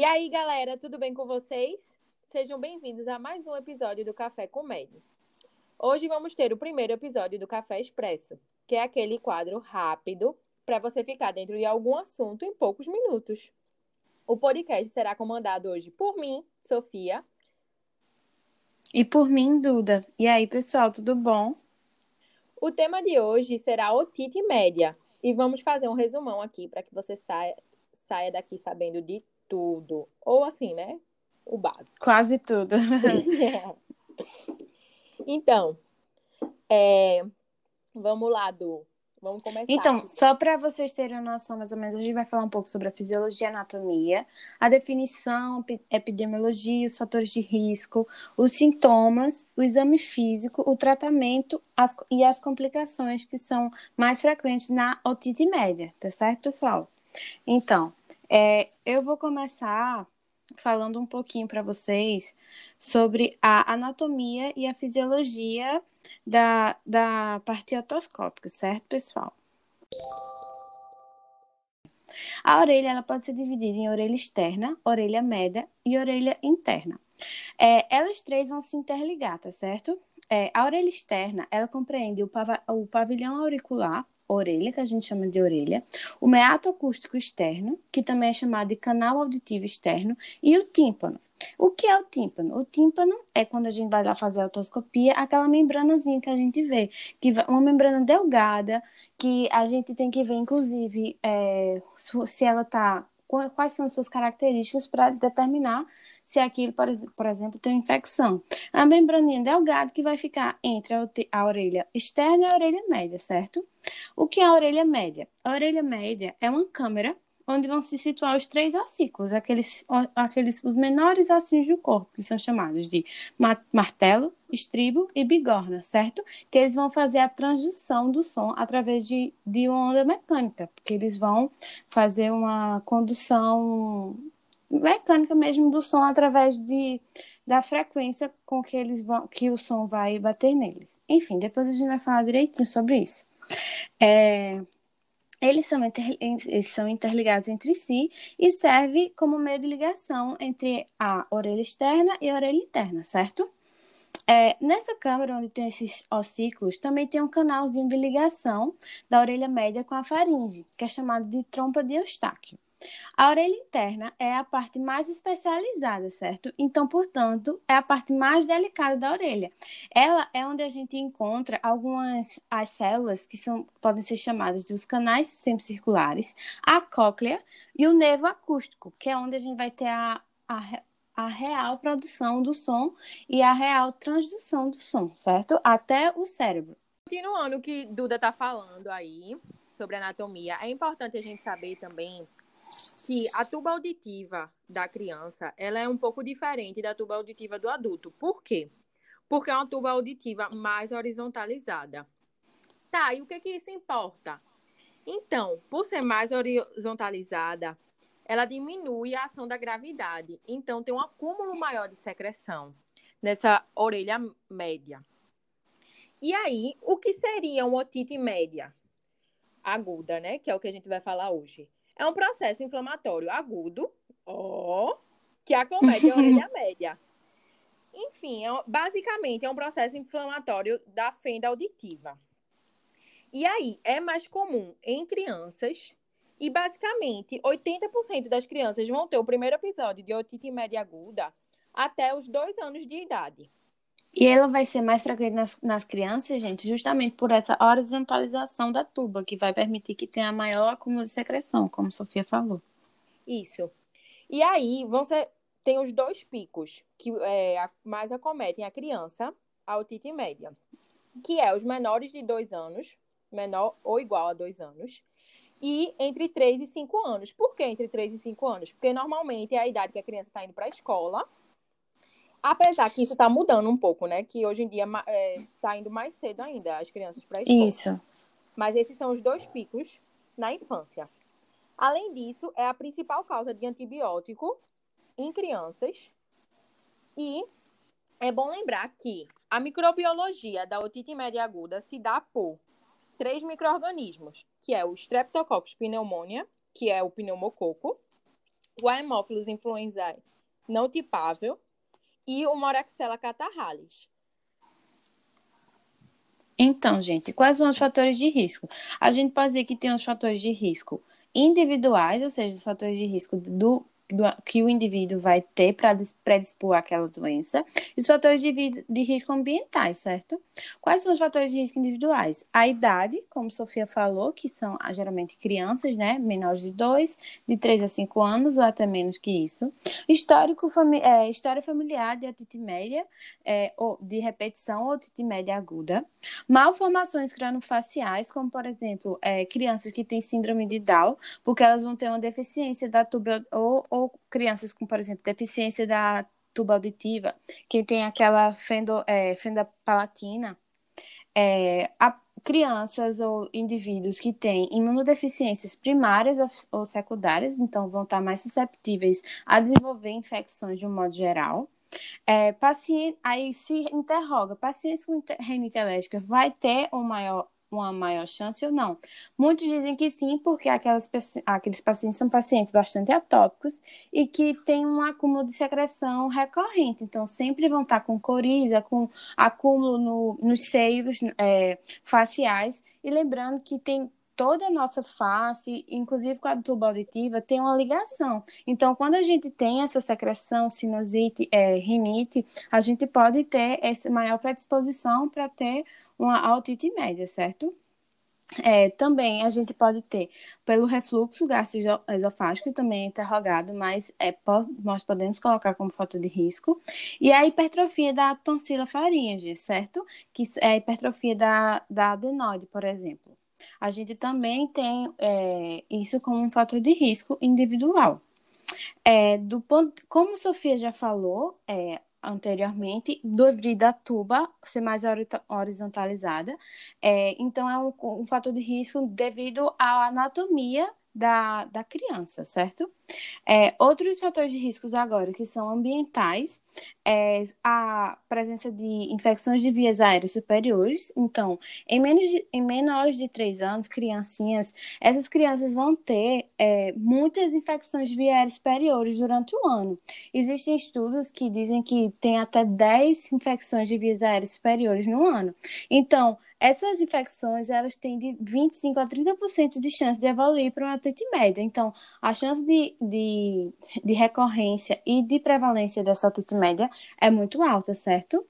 E aí, galera, tudo bem com vocês? Sejam bem-vindos a mais um episódio do Café Comédia. Hoje vamos ter o primeiro episódio do Café Expresso, que é aquele quadro rápido para você ficar dentro de algum assunto em poucos minutos. O podcast será comandado hoje por mim, Sofia. E por mim, Duda. E aí, pessoal, tudo bom? O tema de hoje será otite média. E vamos fazer um resumão aqui para que você saia, saia daqui sabendo de tudo. Ou assim, né? O básico. Quase tudo. Então, é... vamos lá, Du. Vamos começar. Então, aqui. só para vocês terem uma noção, mais ou menos, a gente vai falar um pouco sobre a fisiologia e anatomia, a definição, epidemiologia, os fatores de risco, os sintomas, o exame físico, o tratamento as, e as complicações que são mais frequentes na otite média, tá certo, pessoal? Então, é, eu vou começar falando um pouquinho para vocês sobre a anatomia e a fisiologia da, da parte otoscópica, certo, pessoal? A orelha ela pode ser dividida em orelha externa, orelha média e orelha interna. É, elas três vão se interligar, tá certo? É, a orelha externa, ela compreende o, o pavilhão auricular, orelha, que a gente chama de orelha, o meato acústico externo, que também é chamado de canal auditivo externo, e o tímpano. O que é o tímpano? O tímpano é quando a gente vai lá fazer a otoscopia, aquela membranazinha que a gente vê, que uma membrana delgada, que a gente tem que ver, inclusive, é, se ela está quais são as suas características para determinar se aquilo, por, exemplo, tem infecção. A membraninha delgada que vai ficar entre a orelha externa e a orelha média, certo? O que é a orelha média? A orelha média é uma câmera onde vão se situar os três ossículos, aqueles, aqueles os menores ossinhos do corpo, que são chamados de martelo, estribo e bigorna, certo? Que eles vão fazer a transdução do som através de, de uma onda mecânica, porque eles vão fazer uma condução mecânica mesmo do som através de, da frequência com que eles vão, que o som vai bater neles. Enfim, depois a gente vai falar direitinho sobre isso. É, eles são, inter, eles são interligados entre si e serve como meio de ligação entre a orelha externa e a orelha interna, certo? É, nessa câmara onde tem esses ossículos, também tem um canalzinho de ligação da orelha média com a faringe, que é chamado de trompa de Eustáquio. A orelha interna é a parte mais especializada, certo? Então, portanto, é a parte mais delicada da orelha. Ela é onde a gente encontra algumas as células que são, podem ser chamadas de os canais semicirculares, a cóclea e o nervo acústico, que é onde a gente vai ter a, a, a real produção do som e a real transdução do som, certo? Até o cérebro. Continuando o que Duda está falando aí sobre anatomia, é importante a gente saber também que a tuba auditiva da criança ela é um pouco diferente da tuba auditiva do adulto. Por quê? Porque é uma tuba auditiva mais horizontalizada. Tá, e o que, que isso importa? Então, por ser mais horizontalizada, ela diminui a ação da gravidade. Então, tem um acúmulo maior de secreção nessa orelha média. E aí, o que seria uma otite média? Aguda, né? Que é o que a gente vai falar hoje. É um processo inflamatório agudo, ó, que acomete a orelha média. Enfim, é, basicamente é um processo inflamatório da fenda auditiva. E aí, é mais comum em crianças e basicamente 80% das crianças vão ter o primeiro episódio de otite média aguda até os dois anos de idade. E ela vai ser mais frequente nas, nas crianças, gente, justamente por essa horizontalização da tuba, que vai permitir que tenha maior acúmulo de secreção, como Sofia falou. Isso. E aí, vão ser, tem os dois picos que é, mais acometem a criança, a otite média, que é os menores de dois anos, menor ou igual a dois anos, e entre 3 e 5 anos. Por que entre 3 e 5 anos? Porque normalmente é a idade que a criança está indo para a escola, Apesar que isso está mudando um pouco, né? Que hoje em dia está é, tá indo mais cedo ainda as crianças para a escola. Isso. Mas esses são os dois picos na infância. Além disso, é a principal causa de antibiótico em crianças. E é bom lembrar que a microbiologia da otite média aguda se dá por três micro-organismos, que é o Streptococcus pneumoniae, que é o pneumococo, o Haemophilus influenzae não tipável e o Moraxella catarrhalis. Então, gente, quais são os fatores de risco? A gente pode dizer que tem os fatores de risco individuais, ou seja, os fatores de risco do que o indivíduo vai ter para predispor aquela doença, e os fatores de, de risco ambientais, certo? Quais são os fatores de risco individuais? A idade, como Sofia falou, que são ah, geralmente crianças, né? Menores de 2, de 3 a 5 anos, ou até menos que isso. Histórico, fami é, história familiar de otite média, é, ou de repetição ou otite média aguda. Malformações cranofaciais, como, por exemplo, é, crianças que têm síndrome de Down, porque elas vão ter uma deficiência da tuba ou, ou crianças com, por exemplo, deficiência da tuba auditiva, que tem aquela fendo, é, fenda palatina, é, a, crianças ou indivíduos que têm imunodeficiências primárias ou, ou secundárias, então vão estar mais susceptíveis a desenvolver infecções de um modo geral. É, paciente, aí se interroga, pacientes com renite alérgica vai ter um maior uma maior chance ou não? Muitos dizem que sim, porque aquelas, aqueles pacientes são pacientes bastante atópicos e que têm um acúmulo de secreção recorrente, então sempre vão estar com coriza, com acúmulo no, nos seios é, faciais, e lembrando que tem toda a nossa face, inclusive com a tuba auditiva, tem uma ligação. Então, quando a gente tem essa secreção, sinusite, é, rinite, a gente pode ter essa maior predisposição para ter uma otite média, certo? É, também a gente pode ter pelo refluxo gastroesofágico, também é interrogado, mas é, nós podemos colocar como fator de risco. E a hipertrofia da tonsila faríngea, certo? Que é a hipertrofia da, da adenoide, por exemplo a gente também tem é, isso como um fator de risco individual. É, do ponto, como Sofia já falou é, anteriormente, devido à tuba ser mais horizontalizada, é, então é um, um fator de risco devido à anatomia da, da criança, certo? É, outros fatores de riscos agora, que são ambientais, é a presença de infecções de vias aéreas superiores. Então, em, menos de, em menores de 3 anos, criancinhas, essas crianças vão ter é, muitas infecções de vias aéreas superiores durante o ano. Existem estudos que dizem que tem até 10 infecções de vias aéreas superiores no ano. Então, essas infecções, elas têm de 25 a 30% de chance de evoluir para uma otite média. Então, a chance de, de, de recorrência e de prevalência dessa otite média é muito alta, certo?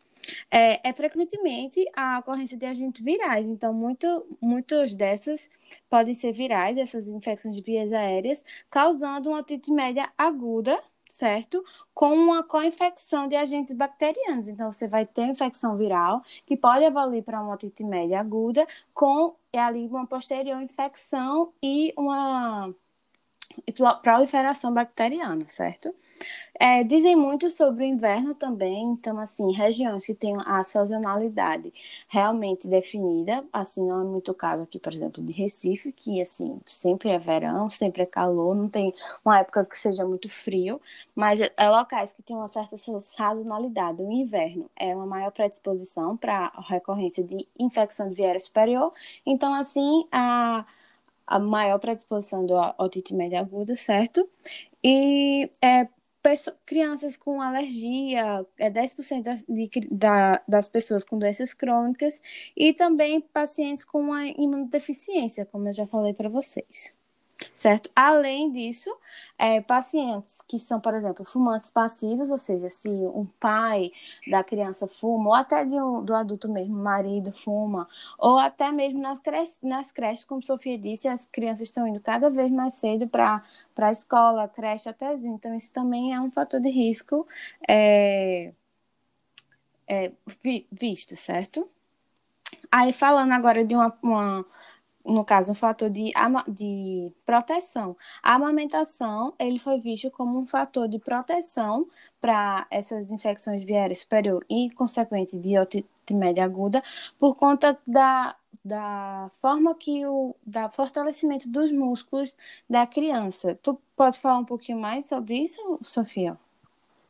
É, é, frequentemente a ocorrência de agentes virais. Então, muito, muitas dessas podem ser virais, essas infecções de vias aéreas, causando uma otite média aguda certo? Com uma co-infecção de agentes bacterianos. Então, você vai ter infecção viral, que pode evoluir para uma otite média aguda, com ali uma posterior infecção e uma proliferação bacteriana, certo? É, dizem muito sobre o inverno também, então, assim, regiões que têm a sazonalidade realmente definida, assim, não é muito caso aqui, por exemplo, de Recife, que, assim, sempre é verão, sempre é calor, não tem uma época que seja muito frio, mas é locais que têm uma certa sazonalidade. O inverno é uma maior predisposição para a recorrência de infecção de viária superior, então, assim, a a maior predisposição do otite média aguda, certo? E é, crianças com alergia, é 10% das, de, da, das pessoas com doenças crônicas e também pacientes com a imunodeficiência, como eu já falei para vocês certo? Além disso, é, pacientes que são, por exemplo, fumantes passivos, ou seja, se um pai da criança fuma, ou até um, do adulto mesmo, marido fuma, ou até mesmo nas, creches, nas creches, como Sofia disse, as crianças estão indo cada vez mais cedo para a escola, creche, até então isso também é um fator de risco é, é, visto, certo? Aí falando agora de uma, uma no caso, um fator de, de proteção. A amamentação, ele foi visto como um fator de proteção para essas infecções viárias superior e consequente de otite média aguda, por conta da, da forma que o da fortalecimento dos músculos da criança. Tu pode falar um pouquinho mais sobre isso, Sofia?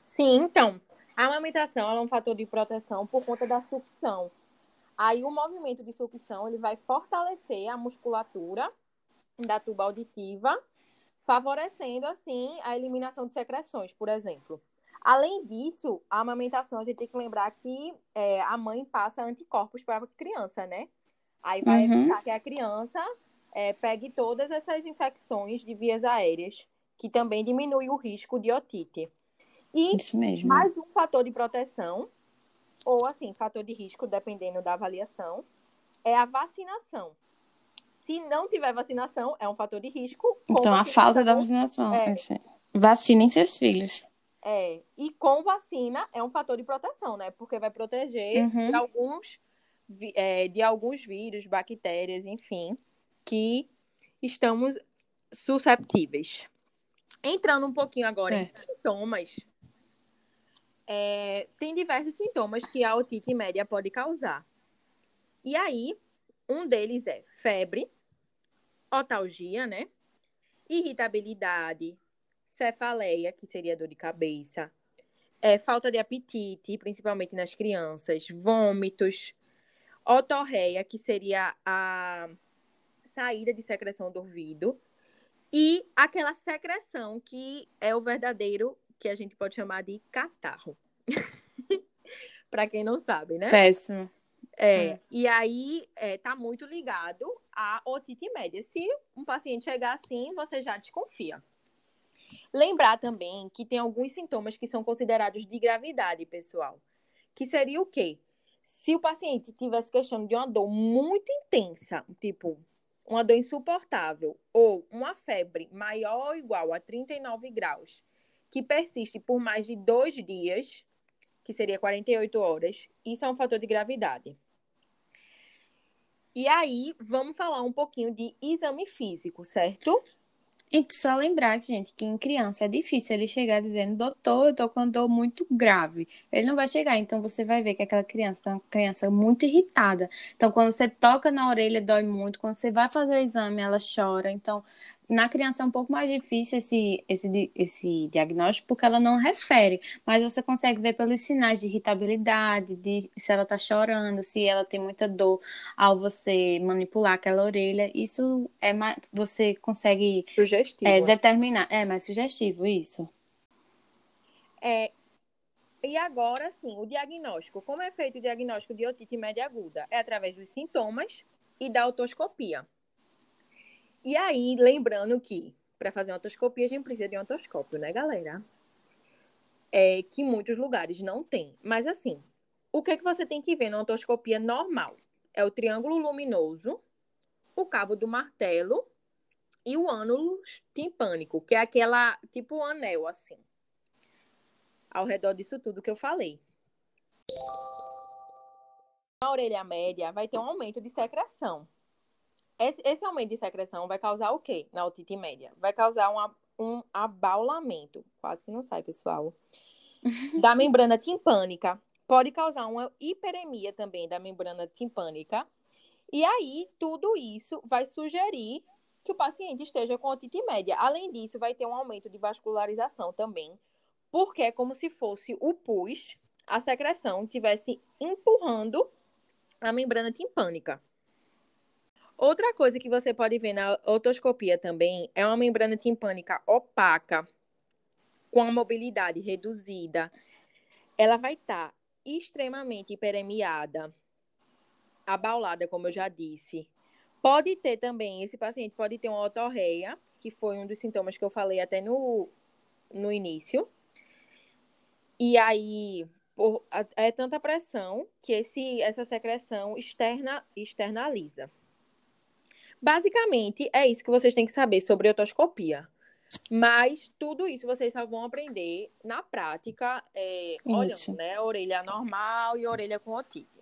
Sim, então, a amamentação é um fator de proteção por conta da sucção. Aí o movimento de sucção ele vai fortalecer a musculatura da tuba auditiva, favorecendo, assim, a eliminação de secreções, por exemplo. Além disso, a amamentação, a gente tem que lembrar que é, a mãe passa anticorpos para a criança, né? Aí vai uhum. evitar que a criança é, pegue todas essas infecções de vias aéreas, que também diminui o risco de otite. E Isso mesmo. mais um fator de proteção, ou assim, fator de risco, dependendo da avaliação, é a vacinação. Se não tiver vacinação, é um fator de risco. Então, a falta da vacinação. É. Vacinem seus filhos. É, e com vacina é um fator de proteção, né? Porque vai proteger uhum. de, alguns, é, de alguns vírus, bactérias, enfim, que estamos susceptíveis. Entrando um pouquinho agora certo. em sintomas, é, tem diversos sintomas que a otite média pode causar. E aí, um deles é febre, otalgia, né? Irritabilidade, cefaleia, que seria dor de cabeça, é, falta de apetite, principalmente nas crianças, vômitos, otorreia, que seria a saída de secreção do ouvido, e aquela secreção que é o verdadeiro, que a gente pode chamar de catarro. para quem não sabe, né? Péssimo. É, hum. E aí é, tá muito ligado à otite média. Se um paciente chegar assim, você já desconfia. Lembrar também que tem alguns sintomas que são considerados de gravidade, pessoal. Que seria o quê? Se o paciente tivesse questão de uma dor muito intensa, tipo uma dor insuportável, ou uma febre maior ou igual a 39 graus, que persiste por mais de dois dias, que seria 48 horas, isso é um fator de gravidade. E aí, vamos falar um pouquinho de exame físico, certo? E só lembrar, gente, que em criança é difícil ele chegar dizendo, doutor, eu tô com dor muito grave. Ele não vai chegar, então você vai ver que aquela criança é uma criança muito irritada. Então, quando você toca na orelha, dói muito. Quando você vai fazer o exame, ela chora. Então, na criança é um pouco mais difícil esse, esse, esse diagnóstico, porque ela não refere, mas você consegue ver pelos sinais de irritabilidade, de se ela está chorando, se ela tem muita dor ao você manipular aquela orelha. Isso é mais, você consegue sugestivo. É, determinar. É mais sugestivo, isso. É, e agora sim, o diagnóstico. Como é feito o diagnóstico de otite média aguda? É através dos sintomas e da otoscopia. E aí, lembrando que para fazer uma otoscopia a gente precisa de um otoscópio, né, galera? É que muitos lugares não tem. Mas assim, o que é que você tem que ver na otoscopia normal? É o triângulo luminoso, o cabo do martelo e o ânulo timpânico, que é aquela tipo um anel assim. Ao redor disso tudo que eu falei. Na orelha média vai ter um aumento de secreção. Esse, aumento de secreção vai causar o quê na otite média? Vai causar um, um abaulamento, quase que não sai, pessoal, da membrana timpânica. Pode causar uma hiperemia também da membrana timpânica. E aí, tudo isso vai sugerir que o paciente esteja com otite média. Além disso, vai ter um aumento de vascularização também, porque é como se fosse o pus, a secreção, estivesse empurrando a membrana timpânica. Outra coisa que você pode ver na otoscopia também é uma membrana timpânica opaca, com a mobilidade reduzida. Ela vai estar tá extremamente hiperemiada, abaulada, como eu já disse. Pode ter também, esse paciente pode ter uma otorreia, que foi um dos sintomas que eu falei até no, no início. E aí, por, é tanta pressão que esse, essa secreção externa, externaliza. Basicamente, é isso que vocês têm que saber sobre otoscopia. Mas tudo isso vocês só vão aprender na prática, é, olhando, né? Orelha normal e orelha com otite.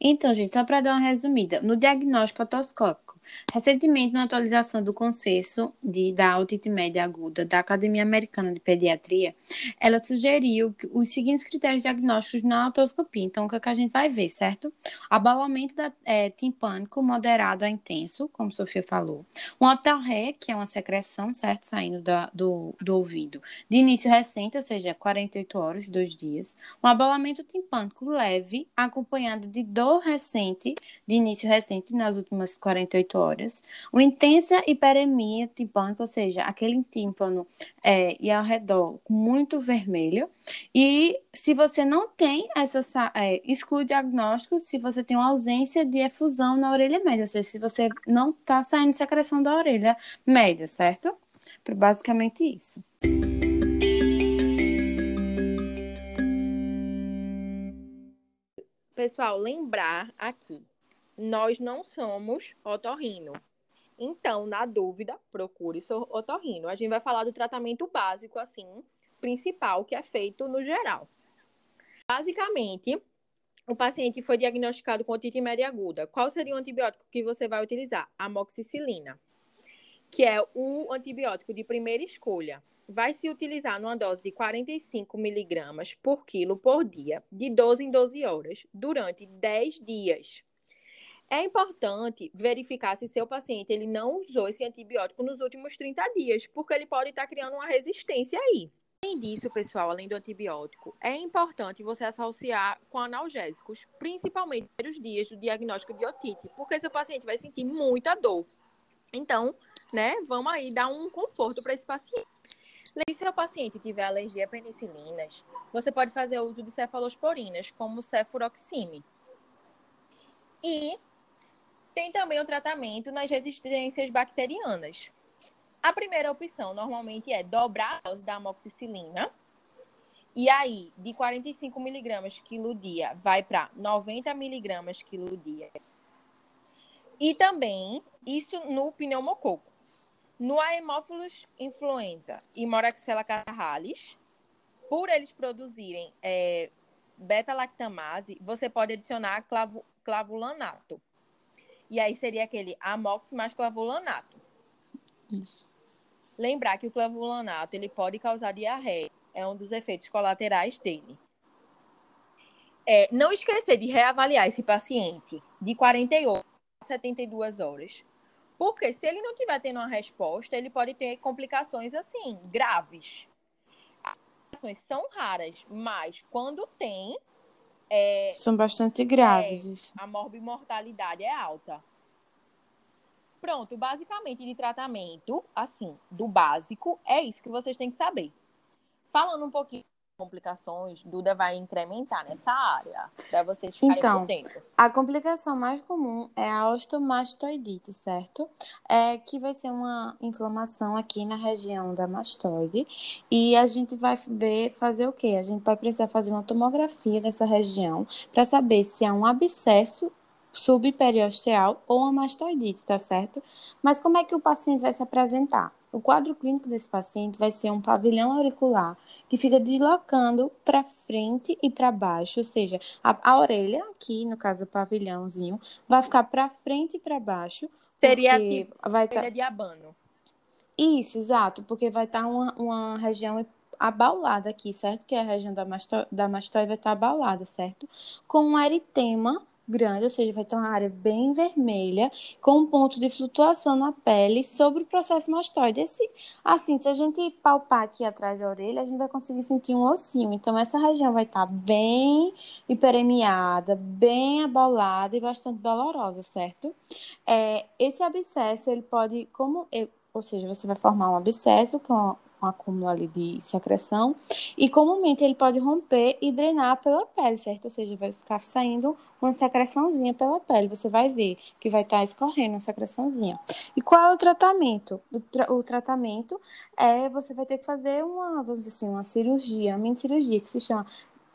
Então, gente, só para dar uma resumida, no diagnóstico otoscópico, Recentemente, na atualização do consenso de, da otite média aguda da Academia Americana de Pediatria, ela sugeriu os seguintes critérios diagnósticos na otoscopia. Então, o que, é que a gente vai ver, certo? Abalamento da, é, timpânico moderado a intenso, como Sofia falou. Um otorré, que é uma secreção, certo? Saindo da, do, do ouvido. De início recente, ou seja, 48 horas, dois dias. Um abalamento timpânico leve, acompanhado de dor recente, de início recente, nas últimas 48 horas, uma intensa hiperemia tipânica, ou seja, aquele tímpano é, e ao redor muito vermelho. E se você não tem essa, é, exclui o diagnóstico se você tem uma ausência de efusão na orelha média, ou seja, se você não está saindo secreção da orelha média, certo? Basicamente isso. Pessoal, lembrar aqui, nós não somos otorrino. Então, na dúvida, procure seu otorrino. A gente vai falar do tratamento básico, assim, principal, que é feito no geral. Basicamente, o paciente foi diagnosticado com otite média aguda. Qual seria o antibiótico que você vai utilizar? Amoxicilina, que é o antibiótico de primeira escolha vai se utilizar numa dose de 45 miligramas por quilo por dia, de 12 em 12 horas, durante 10 dias. É importante verificar se seu paciente ele não usou esse antibiótico nos últimos 30 dias, porque ele pode estar criando uma resistência aí. Além disso, pessoal, além do antibiótico, é importante você associar com analgésicos, principalmente nos dias do diagnóstico de otite, porque seu paciente vai sentir muita dor. Então, né, vamos aí dar um conforto para esse paciente. E se o paciente tiver alergia a penicilinas, você pode fazer uso de cefalosporinas, como cefuroxime. E tem também o tratamento nas resistências bacterianas. A primeira opção normalmente é dobrar a dose da amoxicilina. E aí, de 45 miligramas quilo dia, vai para 90 miligramas quilo dia. E também isso no pneumococo. No Haemophilus influenza e Moraxella catarrhalis, por eles produzirem é, beta-lactamase, você pode adicionar clavu, clavulanato. E aí seria aquele amox mais clavulanato. Isso. Lembrar que o clavulanato ele pode causar diarreia, é um dos efeitos colaterais dele. É, não esquecer de reavaliar esse paciente de 48 a 72 horas porque se ele não tiver tendo uma resposta, ele pode ter complicações assim, graves. As complicações são raras, mas quando tem. É, são bastante graves. É, a morbimortalidade é alta. Pronto, basicamente de tratamento, assim, do básico, é isso que vocês têm que saber. Falando um pouquinho complicações, Duda vai incrementar nessa área, para vocês ficarem então. A complicação mais comum é a osteomastoidite, certo? É que vai ser uma inflamação aqui na região da mastoide e a gente vai ver fazer o quê? A gente vai precisar fazer uma tomografia dessa região para saber se há um abscesso subperiosteal ou uma mastoidite, tá certo? Mas como é que o paciente vai se apresentar? O quadro clínico desse paciente vai ser um pavilhão auricular que fica deslocando para frente e para baixo, ou seja, a, a, orelha, aqui no caso do pavilhãozinho, vai ficar para frente e para baixo. Seria tipo vai tá... de abano. Isso, exato, porque vai estar tá uma, uma região abaulada aqui, certo? Que é a região da, masto... da mastóide vai estar tá abaulada, certo? Com um eritema grande, ou seja, vai ter uma área bem vermelha, com um ponto de flutuação na pele sobre o processo mastoide. Esse, assim, se a gente palpar aqui atrás da orelha, a gente vai conseguir sentir um ossinho. Então, essa região vai estar bem hiperemiada, bem abaulada e bastante dolorosa, certo? É, esse abscesso, ele pode, como eu, ou seja, você vai formar um abscesso com um acúmulo ali de secreção, e comumente ele pode romper e drenar pela pele, certo? Ou seja, vai ficar saindo uma secreçãozinha pela pele, você vai ver que vai estar tá escorrendo uma secreçãozinha. E qual é o tratamento? O, tra o, tratamento é, você vai ter que fazer uma, vamos dizer assim, uma cirurgia, uma mini cirurgia, que se chama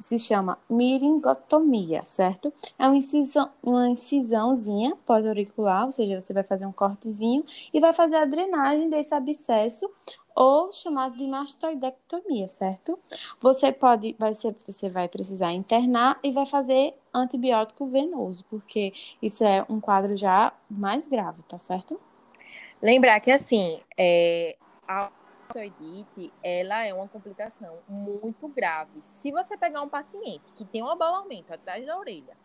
se chama miringotomia, certo? É uma, incisão, uma incisãozinha pós-auricular, ou seja, você vai fazer um cortezinho e vai fazer a drenagem desse abscesso ou chamado de mastoidectomia, certo? Você pode, vai ser, você vai precisar internar e vai fazer antibiótico venoso, porque isso é um quadro já mais grave, tá certo? Lembrar que assim, é, a mastoidite, ela é uma complicação muito grave. Se você pegar um paciente que tem um abalamento atrás da orelha,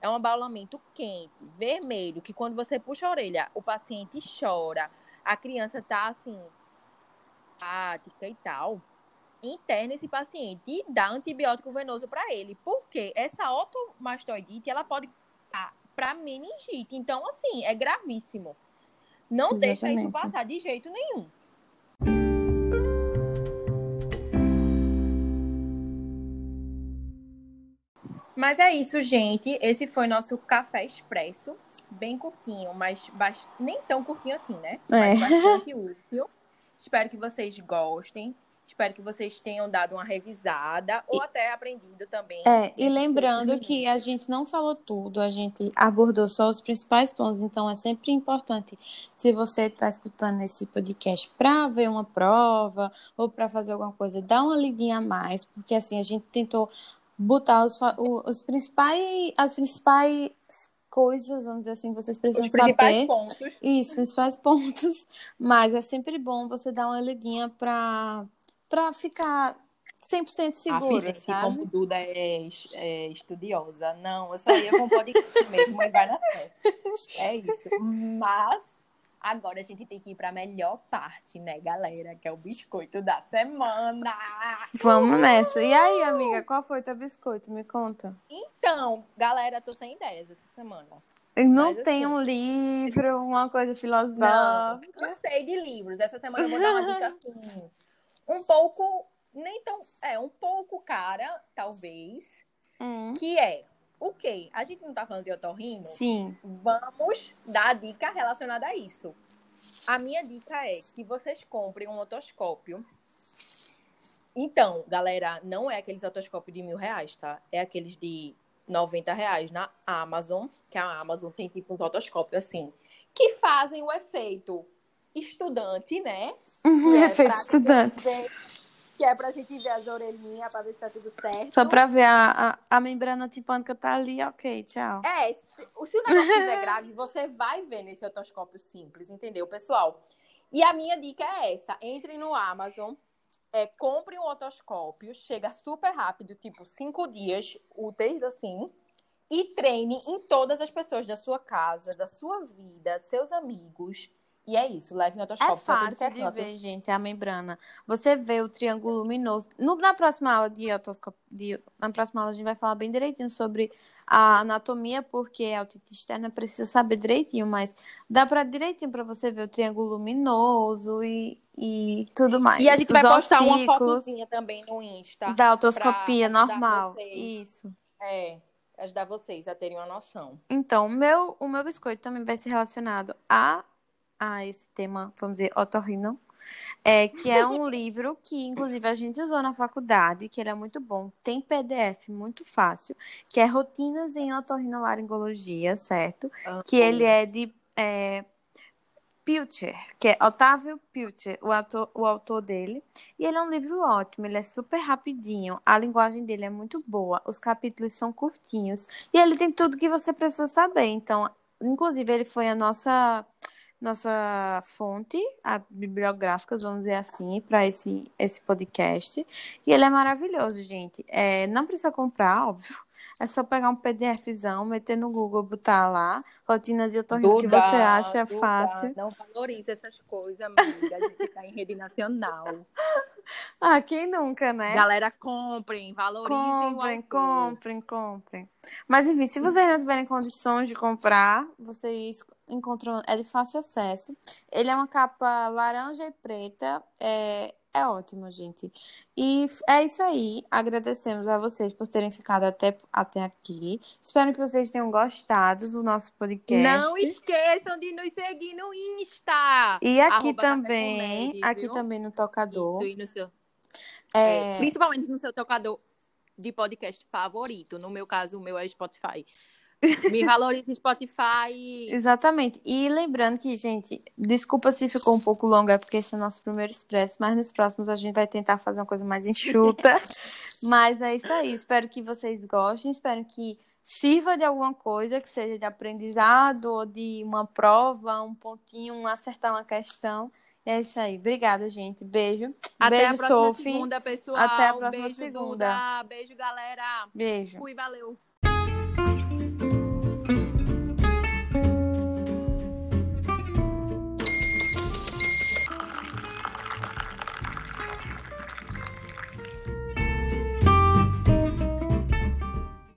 é um abalamento quente, vermelho, que quando você puxa a orelha, o paciente chora, a criança tá assim, e tal, interna esse paciente e dá antibiótico venoso para ele. Porque essa otomastoidite, ela pode para meningite. Então, assim, é gravíssimo. Não Exatamente. deixa isso passar de jeito nenhum. Mas é isso, gente. Esse foi nosso café expresso. Bem curtinho, mas nem tão curtinho assim, né? É. Mas bastante útil. Espero que vocês gostem. Espero que vocês tenham dado uma revisada ou e, até aprendido também. É, e lembrando que a gente não falou tudo, a gente abordou só os principais pontos, então é sempre importante, se você está escutando esse podcast para ver uma prova ou para fazer alguma coisa, dá uma lidinha a mais, porque assim, a gente tentou botar os, os principais, as principais coisas, vamos dizer assim, vocês precisam Os principais saber. pontos. Isso, principais pontos. Mas é sempre bom você dar uma lidinha para para ficar 100% seguro, a sabe? como Duda é, é, estudiosa. Não, eu só ia com podcast mesmo e vai na fé. É isso. Mas agora a gente tem que ir para a melhor parte, né, galera? Que é o biscoito da semana. Vamos nessa. E aí, amiga, qual foi teu biscoito? Me conta. Então, galera, tô sem ideias essa semana. Não Mas, tem assim, um livro, uma coisa filosófica. Não, não sei de livros. Essa semana eu vou dar uma dica assim um pouco, nem tão, é, um pouco cara, talvez, hum. que é o quê? A gente não tá falando de otorrino? Sim. Vamos dar a dica relacionada a isso. A minha dica é que vocês comprem um otoscópio. Então, galera, não é aqueles otoscópios de mil reais, tá? É aqueles de 90 reais na Amazon, que a Amazon tem tipo uns otoscópios assim, que fazem o efeito estudante, né? Uhum, é Efeito estudante. Ver, que é pra gente ver as orelhinhas pra ver se tá tudo certo. Só pra ver a, a, a membrana tipânica tá ali, ok, tchau. É, se, se o negócio estiver grave, você vai ver nesse otoscópio simples, entendeu, pessoal? E a minha dica é essa: entre no Amazon, é, compre um otoscópio, chega super rápido, tipo cinco dias úteis assim, e treine em todas as pessoas da sua casa, da sua vida, seus amigos e é isso, leve em otoscópio. É fácil de ver, gente, a membrana. Você vê o triângulo luminoso. No, na próxima aula de otoscópio, de, na próxima aula a gente vai falar bem direitinho sobre a anatomia, porque a otite externa precisa saber direitinho, mas dá para direitinho para você ver o triângulo luminoso e, e tudo mais. E a gente Os vai postar uma fotozinha também no Insta. Da otoscopia normal. Isso. É, ajudar vocês a terem uma noção. Então, o meu, o meu biscoito também vai ser relacionado a a esse tema, vamos dizer, otorrino, é, que é um livro que, inclusive, a gente usou na faculdade, que ele é muito bom. Tem PDF muito fácil, que é Rotinas em Otorrinolaringologia, certo? Ah, que ele é de é, Pilcher, que é Otávio Pilcher, o o autor dele. E ele é um livro ótimo, ele é super rapidinho, a linguagem dele é muito boa, os capítulos são curtinhos, e ele tem tudo que você precisa saber. Então, inclusive, ele foi a nossa nossa fonte, a bibliográfica, vamos dizer assim, para esse, esse podcast. E ele é maravilhoso, gente. É, não precisa comprar, óbvio. É só pegar um PDFzão, meter no Google, botar lá, rotinas de otorrino que você acha Duda, fácil. Não valoriza essas coisas, amiga. A gente tá em rede nacional. ah, quem nunca, né? Galera, comprem, valorizem comprem, o Comprem, comprem, Mas enfim, se vocês não tiverem condições de comprar, vocês encontram, é de fácil acesso. Ele é uma capa laranja e preta, é, é ótimo, gente. E é isso aí. Agradecemos a vocês por terem ficado até, até aqui. Espero que vocês tenham gostado do nosso podcast. Não esqueçam de nos seguir no Insta. E aqui também, aqui também no tocador. Isso, e no seu. É... É, principalmente no seu tocador de podcast favorito. No meu caso, o meu é Spotify. Me valorize Spotify. Exatamente. E lembrando que, gente, desculpa se ficou um pouco longo, é porque esse é o nosso primeiro expresso, mas nos próximos a gente vai tentar fazer uma coisa mais enxuta. mas é isso aí. Espero que vocês gostem, espero que sirva de alguma coisa, que seja de aprendizado ou de uma prova, um pontinho, um acertar uma questão. É isso aí. Obrigada, gente. Beijo. Até Beijo, a próxima Sophie. segunda, pessoal. Até a próxima Beijo, segunda. Duda. Beijo, galera. Beijo. Fui, valeu.